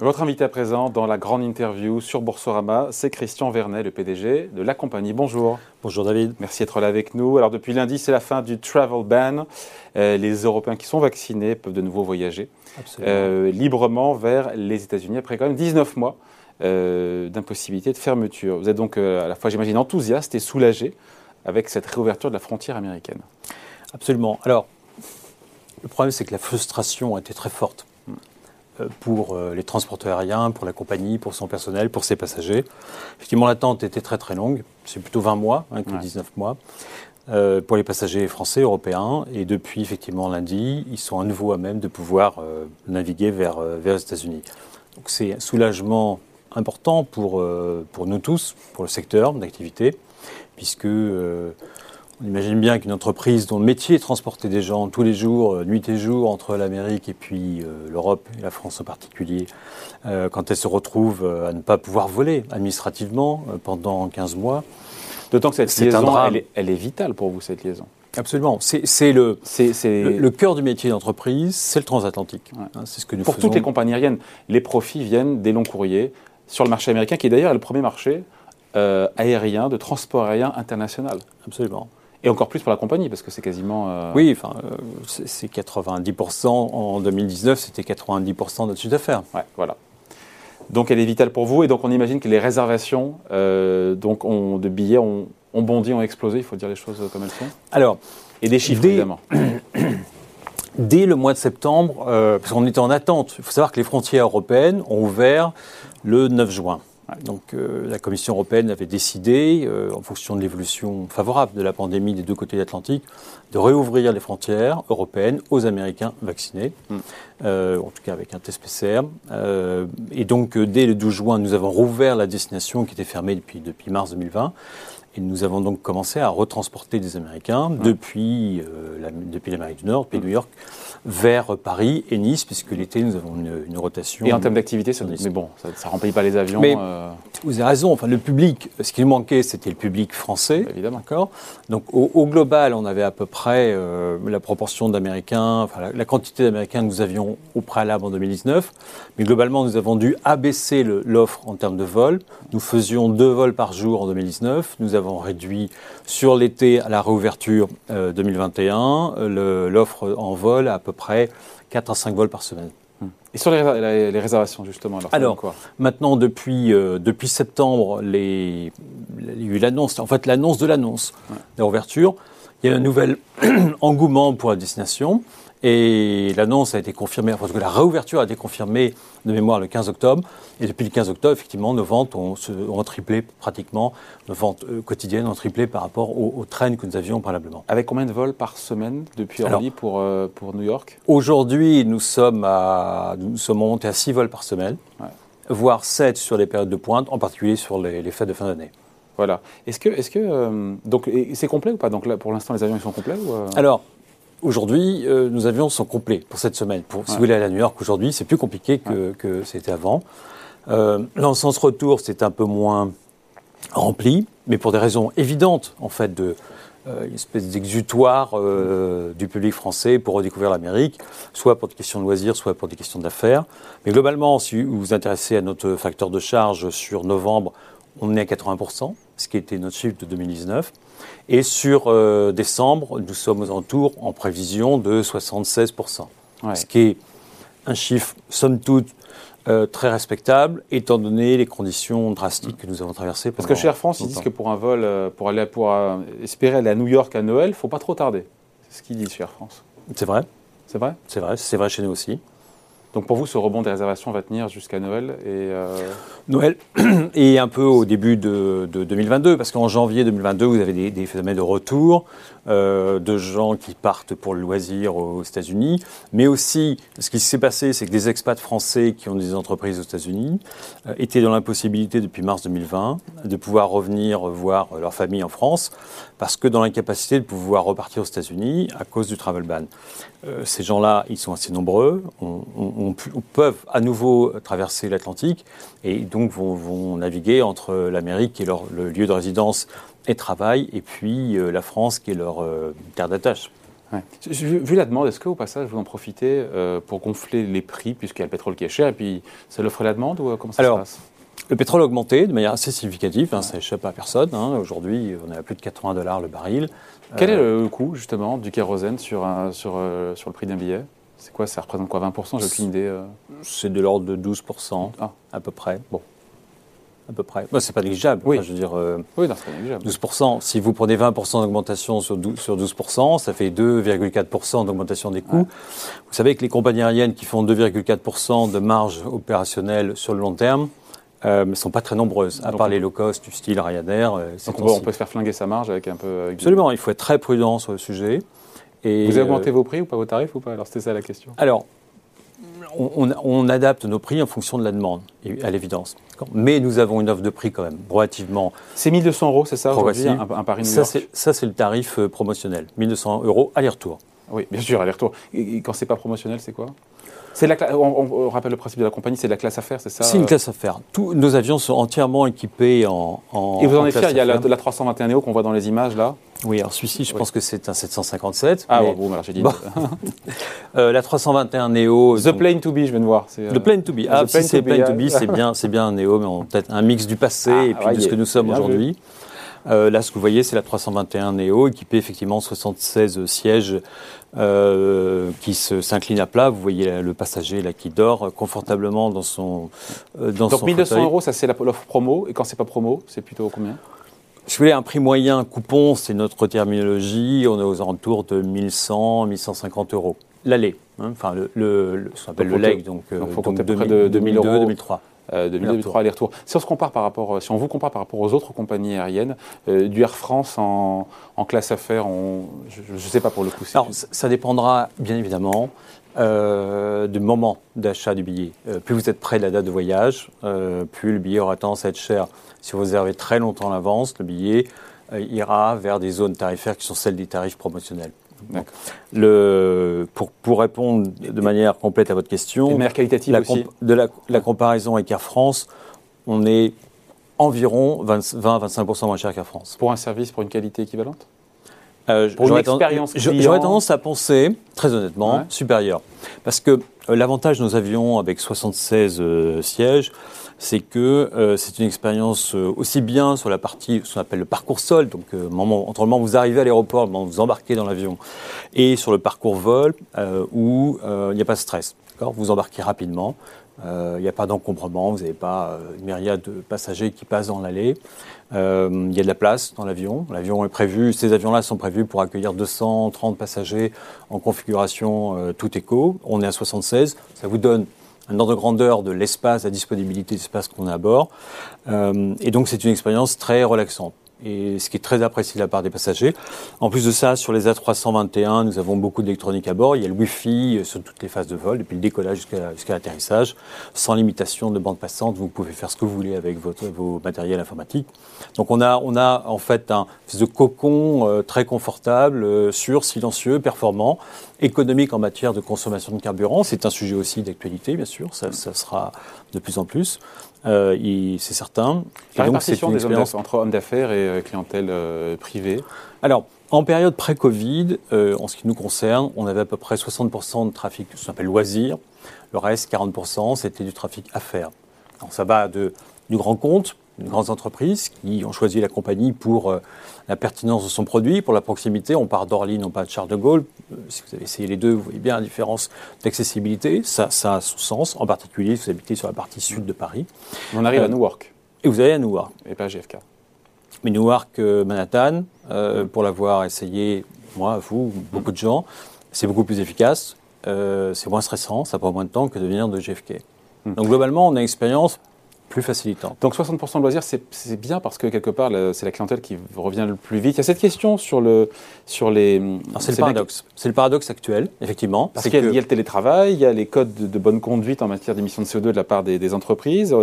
Votre invité à présent dans la grande interview sur Boursorama, c'est Christian Vernet, le PDG de la compagnie. Bonjour. Bonjour David. Merci d'être là avec nous. Alors depuis lundi, c'est la fin du travel ban. Euh, les Européens qui sont vaccinés peuvent de nouveau voyager euh, librement vers les États-Unis après quand même 19 mois euh, d'impossibilité de fermeture. Vous êtes donc à la fois, j'imagine, enthousiaste et soulagé avec cette réouverture de la frontière américaine. Absolument. Alors, le problème, c'est que la frustration a été très forte pour euh, les transporteurs aériens, pour la compagnie, pour son personnel, pour ses passagers. Effectivement, l'attente était très très longue. C'est plutôt 20 mois hein, que 19 mois. Euh, pour les passagers français, européens. Et depuis, effectivement, lundi, ils sont à nouveau à même de pouvoir naviguer vers, vers les États-Unis. Donc c'est un soulagement important pour, pour nous tous, pour le secteur d'activité, puisque on imagine bien qu'une entreprise dont le métier est de transporter des gens tous les jours, euh, nuit et jour, entre l'Amérique et puis euh, l'Europe et la France en particulier, euh, quand elle se retrouve à ne pas pouvoir voler administrativement pendant 15 mois. D'autant que cette liaison, elle est, vitale pour vous, cette liaison. Absolument. C'est le, le, cœur du métier d'entreprise, c'est le transatlantique. Hein, c'est ce que nous Pour toutes les compagnies aériennes, les profits viennent des longs courriers sur le marché américain, qui est d'ailleurs le premier marché aérien, de transport aérien international. Absolument. Et encore plus pour la compagnie, parce que c'est quasiment... Euh, oui, enfin, euh, c'est 90%, en 2019, c'était 90% de notre chiffre d'affaires. Ouais, voilà. Donc elle est vitale pour vous, et donc on imagine que les réservations euh, donc de billets ont, bondi, ont explosé, il faut dire les choses comme elles sont Alors... Et des chiffres, évidemment. Dès le mois de septembre, parce qu'on était en attente, il faut savoir que les frontières européennes ont ouvert le 9 juin. Donc euh, la Commission européenne avait décidé, euh, en fonction de l'évolution favorable de la pandémie des deux côtés de l'Atlantique, de réouvrir les frontières européennes aux Américains vaccinés, mm. euh, en tout cas avec un test PCR. et donc dès le 12 juin, nous avons rouvert la destination qui était fermée depuis, depuis mars 2020. Et nous avons donc commencé à retransporter des Américains depuis, depuis l'Amérique du Nord, depuis New York, vers Paris et Nice, puisque l'été, nous avons une, rotation. Et en termes d'activité, ça, mais bon, ça ne remplit pas les avions. Mais euh. vous avez raison. Enfin, le public, ce qui nous manquait, c'était le public français. Évidemment. D'accord? Donc, au, global, on avait à peu près euh, la proportion d'Américains, enfin, la, quantité d'Américains que nous avions au préalable en 2019. Mais globalement, nous avons dû abaisser l'offre en termes de vols. Nous faisions deux vols par jour en 2019. Nous avons réduit sur l'été à la réouverture 2021 euh, l'offre en vol à peu près 4 à 5 vols par semaine. Hmm. Et sur les, réservations, justement Alors, quoi? maintenant, depuis, euh, depuis septembre, les, il y a eu l'annonce, en fait, l'annonce de l'annonce de l'ouverture. Il y a un nouvel engouement pour la destination. Et l'annonce a été confirmée, parce que la réouverture a été confirmée de mémoire le 15 octobre. Et depuis le 15 octobre, effectivement, nos ventes ont, ont triplé pratiquement, nos ventes euh, quotidiennes ont triplé par rapport aux, trains que nous avions préalablement. Avec combien de vols par semaine depuis Orly pour, euh, pour New York? Aujourd'hui, nous sommes, à, nous sommes montés à 6 vols par semaine, voire 7 sur les périodes de pointe, en particulier sur les, fêtes de fin d'année. Voilà. Est-ce que, est-ce que euh, donc c'est complet ou pas? Donc là, pour l'instant, les avions ils sont complets ou Alors, Aujourd'hui, euh, nos avions sont complets pour cette semaine. Pour, Si vous voulez aller à New York aujourd'hui, c'est plus compliqué que, c'était avant. Euh, dans le sens retour, c'est un peu moins rempli, mais pour des raisons évidentes, en fait, de euh, une espèce d'exutoire euh, du public français pour redécouvrir l'Amérique, soit pour des questions de loisirs, soit pour des questions d'affaires. Mais globalement, si vous vous intéressez à notre facteur de charge sur novembre, on est à 80%, ce qui était notre chiffre de 2019. Et sur euh, décembre, nous sommes aux alentours, en prévision, de 76%. Ce qui est un chiffre, somme toute, euh, très respectable, étant donné les conditions drastiques que nous avons traversées. Parce que chez Air France, ils disent que pour un vol, euh, pour, aller, pour espérer aller à New York à Noël, il ne faut pas trop tarder. C'est ce qu'ils disent chez Air France. C'est vrai. C'est vrai? C'est vrai, c'est vrai chez nous aussi. Donc pour vous, ce rebond des réservations va tenir jusqu'à Noël et euh, Noël et un peu au début de, 2022, parce qu'en janvier 2022, vous avez des, phénomènes de retour euh, de gens qui partent pour le loisir aux États-Unis, mais aussi ce qui s'est passé, c'est que des expats français qui ont des entreprises aux États-Unis euh, étaient dans l'impossibilité depuis mars 2020 de pouvoir revenir voir leur famille en France, parce que dans l'incapacité de pouvoir repartir aux États-Unis à cause du travel ban. ces gens-là, ils sont assez nombreux. peuvent à nouveau traverser l'Atlantique et donc vont, naviguer entre l'Amérique et leur, le lieu de résidence et travail, et puis euh, la France qui est leur euh, terre d'attache. Vu, la demande, est-ce qu'au passage, vous en profitez pour gonfler les prix, puisqu'il y a le pétrole qui est cher, et puis c'est l'offre et la demande, ou comment ça se passe? le pétrole a augmenté de manière assez significative, hein, ça n'échappe à personne. Hein. Aujourd'hui, on est à plus de 80 dollars le baril. Quel est le coût justement du kérosène sur, sur, sur le prix d'un billet? C'est quoi Ça représente quoi 20% J'ai aucune idée. Euh. C'est de l'ordre de 12%, ah. à peu près. Bon. À peu près. c'est pas négligeable. Oui, je veux dire, euh, oui c'est pas négligeable. 12%. Si vous prenez 20% d'augmentation sur 12%, ça fait 2,4% d'augmentation des coûts. Vous savez que les compagnies aériennes qui font 2,4% de marge opérationnelle sur le long terme, euh, ne sont pas très nombreuses, à part les low cost du style Ryanair. donc on, peut se faire flinguer sa marge avec un peu. Absolument, il faut être très prudent sur le sujet vous avez augmenté euh, vos prix ou pas vos tarifs ou pas? Alors c'était ça la question. Alors, on, adapte nos prix en fonction de la demande, à l'évidence. Mais nous avons une offre de prix quand même relativement. C'est 1200 euros, c'est ça aujourd'hui, un, un Paris Ça, c'est le tarif euh, promotionnel. 1200 euros aller-retour. Oui, bien sûr, aller-retour. Et quand c'est pas promotionnel, c'est quoi? La, on, rappelle le principe de la compagnie, c'est de la classe affaires, c'est ça C'est une classe affaires. Tous nos avions sont entièrement équipés en. en Et vous en êtes fiers Il y a la, la 321 Neo qu'on voit dans les images là. Oui, alors celui-ci, je pense que c'est un 757. Ah bon, alors j'ai dit. euh, la 321 Neo. The Plane to Be, je viens de voir. Euh... The Plane to Be. Ah, si c'est Plane to Be, c'est bien, c'est bien un Neo, mais peut-être un mix du passé ah, et puis de ce que nous sommes aujourd'hui. Euh, là, ce que vous voyez, c'est la 321 Neo, équipée effectivement 76 sièges euh, qui s'incline à plat. Vous voyez le passager là qui dort confortablement dans son euh, dans Donc 1200 euros, ça c'est l'offre promo. Et quand c'est pas promo, c'est plutôt combien? Je voulais un prix moyen coupon, c'est notre terminologie. On est aux alentours de 1100, 1150 euros. L'aller, hein, enfin le, le, ce qu'on appelle le leg, donc, donc faut compter près de 2000 euros. 2003 euh, de 2003 aller-retour. Si on se compare par rapport, euh, si on vous compare par rapport aux autres compagnies aériennes, euh, du Air France en, classe affaires, je ne sais pas pour le coup. Alors, ça dépendra bien évidemment du moment d'achat du billet. plus vous êtes près de la date de voyage, plus le billet aura tendance à être cher. Si vous réservez très longtemps à l'avance, le billet ira vers des zones tarifaires qui sont celles des tarifs promotionnels. Le, pour, pour, répondre de manière complète à votre question, de qualitative la, aussi. de la, la, comparaison avec Air France, on est environ 20-25% moins cher qu'Air France. Pour un service, pour une qualité équivalente? Euh, J'aurais tendance à penser, très honnêtement, supérieur. Parce que euh, l'avantage de nos avions avec 76 euh, sièges, c'est que euh, c'est une expérience euh, aussi bien sur la partie, ce qu'on appelle le parcours sol, donc euh, entre le moment où vous arrivez à l'aéroport, le moment où vous embarquez dans l'avion, et sur le parcours vol, où il n'y a pas de stress. Vous embarquez rapidement, il n'y a pas d'encombrement, vous n'avez pas une myriade de passagers qui passent dans l'allée. Il y a de la place dans l'avion. L'avion est prévu, ces avions-là sont prévus pour accueillir 230 passagers en configuration tout éco. On est à 76. Ça vous donne un ordre de grandeur de l'espace, la disponibilité d'espace qu'on a à bord. Euh, et donc c'est une expérience très relaxante et ce qui est très apprécié de la part des passagers. En plus de ça, sur les A321, nous avons beaucoup d'électronique à bord. Il y a le Wi-Fi sur toutes les phases de vol, depuis le décollage jusqu'à l'atterrissage, sans limitation de bande passante. Vous pouvez faire ce que vous voulez avec votre, vos matériels informatiques. Donc on a, on a en fait un de cocon euh, très confortable, euh, sûr, silencieux, performant, économique en matière de consommation de carburant. C'est un sujet aussi d'actualité, bien sûr. Ça, ça sera de plus en plus. Euh, c'est certain. La donc, c'est une expérience entre hommes d'affaires et euh, clientèle euh, privée Alors, en période pré-Covid, en ce qui nous concerne, on avait à peu près 60% de trafic, ce qu'on appelle loisir. Le reste, 40%, c'était du trafic affaires. Alors, ça va de, du grand compte, grandes entreprises qui ont choisi la compagnie pour euh, la pertinence de son produit, pour la proximité. On part d'Orly, non pas de Charles de Gaulle. Euh, si vous avez essayé les deux, vous voyez bien la différence d'accessibilité. Ça, ça a son sens, en particulier si vous habitez sur la partie sud de Paris. On arrive à euh, Newark. Et vous allez à Newark. Et pas à JFK. Mais Newark, Manhattan, pour l'avoir essayé, moi, vous, beaucoup de gens, c'est beaucoup plus efficace, c'est moins stressant, ça prend moins de temps que de venir de JFK. Hmm. Donc globalement, on a une expérience plus facilitant. Donc 60% de loisirs, c'est bien parce que quelque part, c'est la clientèle qui revient le plus vite. Il y a cette question sur, le, sur les... C'est le paradoxe. C'est le paradoxe actuel, effectivement. Parce qu'il y, a le télétravail, il y a les codes de, bonne conduite en matière d'émissions de CO2 de la part des, entreprises.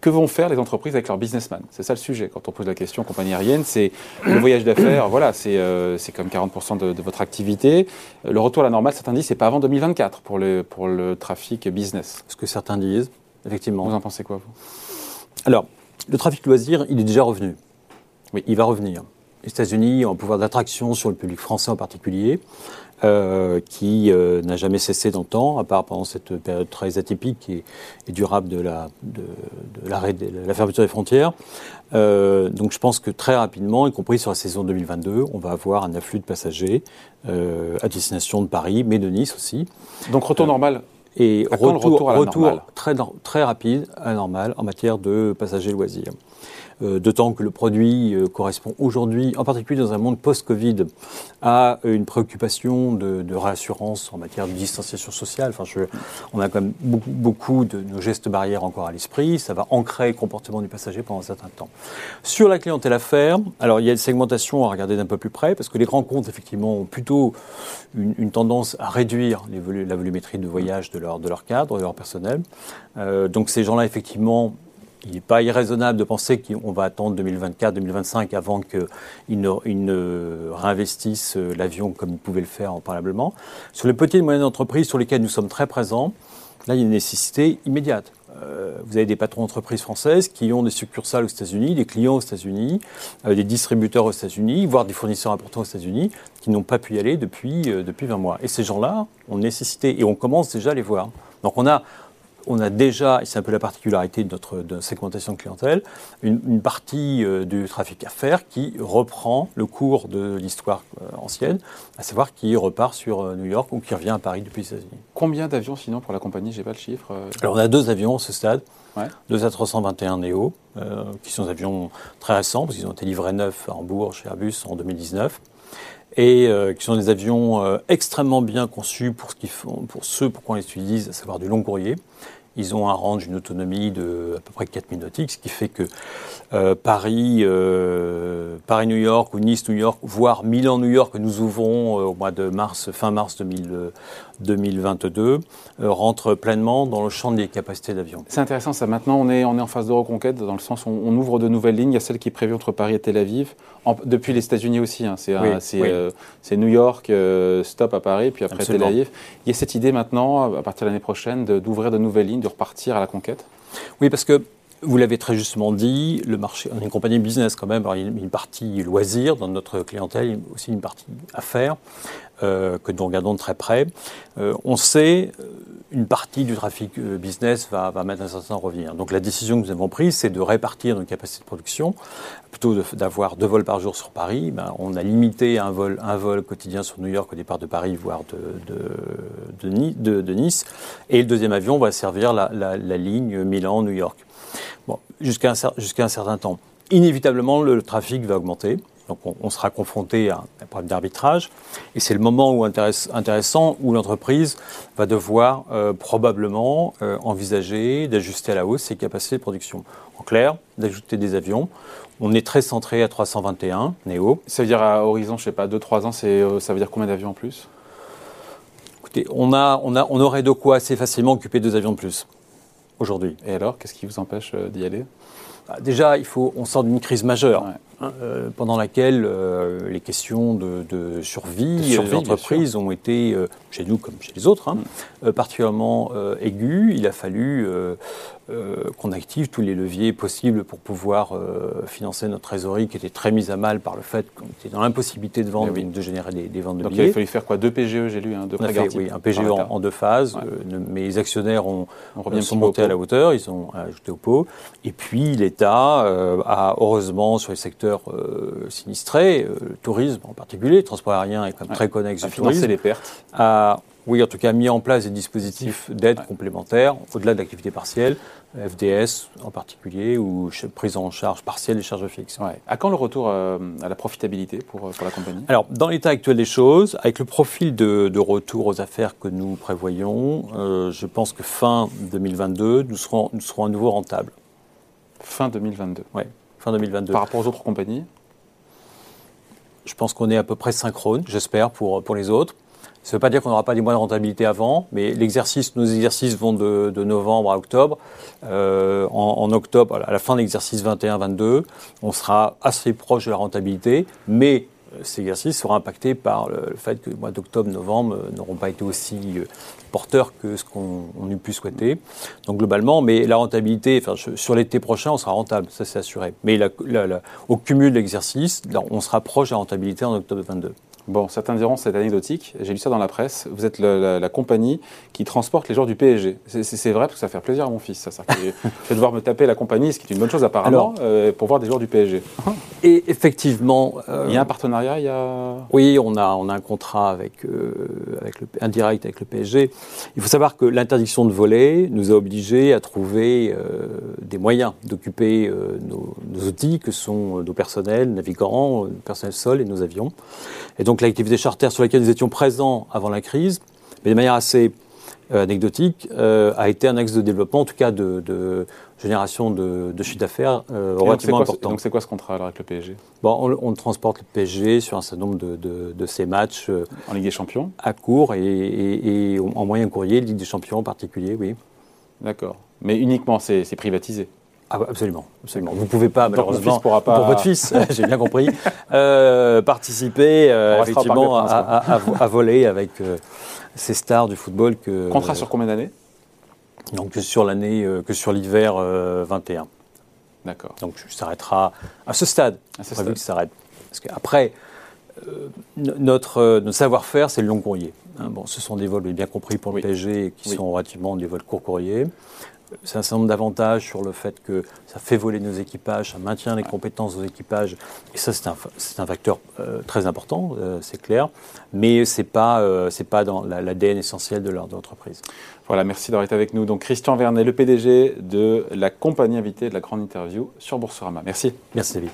Que vont faire les entreprises avec leurs businessmen? C'est ça le sujet. Quand on pose la question compagnie aérienne, c'est le voyage d'affaires, voilà, c'est euh, comme 40% de, de, votre activité. Le retour à la normale, certains disent, c'est pas avant 2024 pour le, pour le trafic business. Ce que certains disent. Effectivement. Vous en pensez quoi, vous? Alors, le trafic loisir, il est déjà revenu. Oui. Il va revenir. Les États-Unis ont un pouvoir d'attraction sur le public français en particulier. Euh, qui euh, n'a jamais cessé dans le temps, à part pendant cette période très atypique et, durable de la, de, l'arrêt de, la fermeture des frontières. Euh, donc je pense que très rapidement, y compris sur la saison 2022, on va avoir un afflux de passagers à destination de Paris, mais de Nice aussi. Donc retour normal et retour, retour, très, très rapide à normal en matière de passagers loisirs. Euh, d'autant que le produit euh, correspond aujourd'hui, en particulier dans un monde post-Covid, à une préoccupation de, de, réassurance en matière de distanciation sociale. Enfin, on a quand même beaucoup, de nos gestes barrières encore à l'esprit. Ça va ancrer le comportement du passager pendant un certain temps. Sur la clientèle affaires, alors il y a une segmentation à regarder d'un peu plus près, parce que les grands comptes, effectivement, ont plutôt une, tendance à réduire la volumétrie de voyage de leur, de leur cadre, de leur personnel. Euh, donc ces gens-là, effectivement, il n'est pas irraisonnable de penser qu'on va attendre 2024-2025 avant qu'ils ne, réinvestissent euh, l'avion comme ils pouvaient le faire préalablement. Sur les petites et moyennes entreprises sur lesquelles nous sommes très présents, là, il y a une nécessité immédiate. Euh, vous avez des patrons d'entreprises françaises qui ont des succursales aux États-Unis, des clients aux États-Unis, euh, des distributeurs aux États-Unis, voire des fournisseurs importants aux États-Unis, qui n'ont pas pu y aller depuis, depuis 20 mois. Et ces gens-là ont nécessité, et on commence déjà à les voir. Donc on a, on a déjà, et c'est un peu la particularité de notre segmentation de clientèle, une, partie euh, du trafic à faire qui reprend le cours de l'histoire euh, ancienne, à savoir qui repart sur euh, New York ou qui revient à Paris depuis les États-Unis. Combien d'avions sinon pour la compagnie J'ai pas le chiffre. Alors on a deux avions à ce stade. Deux A321 Neo, qui sont des avions très récents, parce qu'ils ont été livrés neufs à Hambourg chez Airbus en 2019 et qui sont des avions extrêmement bien conçus pour ce qu'ils font, pour ceux pour quoi on les utilise, à savoir du long courrier. Ils ont un range, une autonomie de à peu près 4000 nautiques, ce qui fait que euh, Paris, euh, Paris-New York ou Nice-New York, voire Milan-New York que nous ouvrons euh, au mois de mars, fin mars 2022, rentre pleinement dans le champ des capacités d'avion. C'est intéressant ça. Maintenant, on est, on est en phase de reconquête dans le sens où on, ouvre de nouvelles lignes. Il y a celle qui est prévue entre Paris et Tel Aviv, depuis les États-Unis aussi. Hein. C'est New York, stop à Paris, puis après Tel Aviv. Il y a cette idée maintenant, à partir de l'année prochaine, d'ouvrir de, nouvelles lignes, de repartir à la conquête? Oui, parce que vous l'avez très justement dit, le marché, on est une compagnie business quand même, il y a une partie loisir dans notre clientèle, aussi une partie affaires que nous regardons de très près. Euh, on sait euh, une partie du trafic business va, mettre un certain revenir. Donc la décision que nous avons prise, c'est de répartir nos capacités de production. Plutôt d'avoir deux vols par jour sur Paris, ben, on a limité un vol, un vol quotidien sur New York au départ de Paris, voire de, Nice. Et le deuxième avion va servir la, la ligne Milan-New York bon, jusqu'à un, un, certain temps. Inévitablement, le, trafic va augmenter. Donc on, sera confronté à un problème d'arbitrage. Et c'est le moment où intéressant où l'entreprise va devoir euh, probablement euh, envisager d'ajuster à la hausse ses capacités de production. En clair, d'ajouter des avions. On est très centré à 321 Néo. Ça veut dire à horizon, je sais pas, 2-3 ans, euh, ça veut dire combien d'avions en plus? Écoutez, on, a, on, a, on aurait de quoi assez facilement occuper deux avions de plus aujourd'hui. Et alors, qu'est-ce qui vous empêche d'y aller? Bah, Déjà, il faut, on sort d'une crise majeure. Euh, pendant laquelle euh, les questions de, survie, des entreprises ont été, chez nous comme chez les autres, hein, mm. particulièrement aiguës. Il a fallu qu'on active tous les leviers possibles pour pouvoir financer notre trésorerie qui était très mise à mal par le fait qu'on était dans l'impossibilité de vendre, de générer des, ventes de Donc billets. il a fallu faire quoi? Deux PGE, j'ai lu, hein, deux Oui, un PGE en, deux phases. mes actionnaires ont, on sont montés à la hauteur, ils ont ajouté au pot. Et puis l'État a heureusement sur les secteurs euh, sinistrés, euh, le tourisme en particulier, le transport aérien est quand même très connexe du tourisme. les pertes. Oui, en tout cas, mis en place des dispositifs d'aide complémentaires, au-delà de l'activité partielle, FDS en particulier, ou prise en charge partielle des charges fixes. À quand le retour euh, à la profitabilité pour, pour la compagnie? Alors, dans l'état actuel des choses, avec le profil de, de retour aux affaires que nous prévoyons, je pense que fin 2022, nous serons, nous serons à nouveau rentables. Fin 2022 Oui fin 2022. Par rapport aux autres compagnies Je pense qu'on est à peu près synchrone, j'espère, pour, pour les autres. Ça ne veut pas dire qu'on n'aura pas des mois de rentabilité avant, mais l'exercice, nos exercices vont de, novembre à octobre. Euh, en, octobre, à la fin de l'exercice 21-22, on sera assez proche de la rentabilité, mais cet exercice sera impacté par le, fait que le mois d'octobre, novembre n'auront pas été aussi porteurs que ce qu'on eût pu souhaiter. Donc globalement, mais la rentabilité, enfin, sur l'été prochain, on sera rentable, ça c'est assuré. Mais au cumul de l'exercice, on se rapproche de la rentabilité en octobre 2022. Bon, certains diront c'est anecdotique. J'ai lu ça dans la presse. Vous êtes la, compagnie qui transporte les joueurs du PSG. C'est vrai parce que ça va faire plaisir à mon fils. Ça, ça je vais devoir me taper la compagnie, ce qui est une bonne chose apparemment, euh, pour voir des joueurs du PSG. Et effectivement, euh, il y a un partenariat. Il y a... Oui, on a on a un contrat avec euh, avec le indirect avec le PSG. Il faut savoir que l'interdiction de voler nous a obligés à trouver des moyens d'occuper nos, nos, outils que sont nos personnels navigants, nos personnels sol et nos avions. Et donc l'activité charter sur laquelle nous étions présents avant la crise, mais de manière assez euh, anecdotique, euh, a été un axe de développement, en tout cas de, génération de, chiffre d'affaires euh, relativement important. Donc c'est quoi ce contrat alors avec le PSG bon, on, transporte le PSG sur un certain nombre de, ces matchs. en Ligue des Champions? À court et, en moyen courrier, Ligue des Champions en particulier, oui. D'accord. Mais uniquement, c'est privatisé? Ah, absolument, absolument. Vous ne pouvez pas, malheureusement, pas... pour votre fils, j'ai bien compris, euh, participer euh, effectivement à, voler avec euh, ces stars du football que. Contrat sur combien d'années? Donc que sur l'année, que sur l'hiver 21. D'accord. Donc ça s'arrêtera à ce stade. À ce stade. s'arrête. Parce qu'après, notre, notre savoir-faire, c'est le long courrier. Hein. bon, ce sont des vols, bien compris pour le PSG, qui sont relativement des vols court courrier c'est un certain nombre d'avantages sur le fait que ça fait voler nos équipages, ça maintient les compétences des équipages, et ça c'est un, un, facteur euh, très important, euh, c'est clair, mais ce n'est pas, euh, pas dans l'ADN essentiel de l'entreprise. Voilà, merci d'avoir été avec nous. Donc Christian Vernet, le PDG de la compagnie invitée de la grande interview sur Boursorama. Merci. Merci David.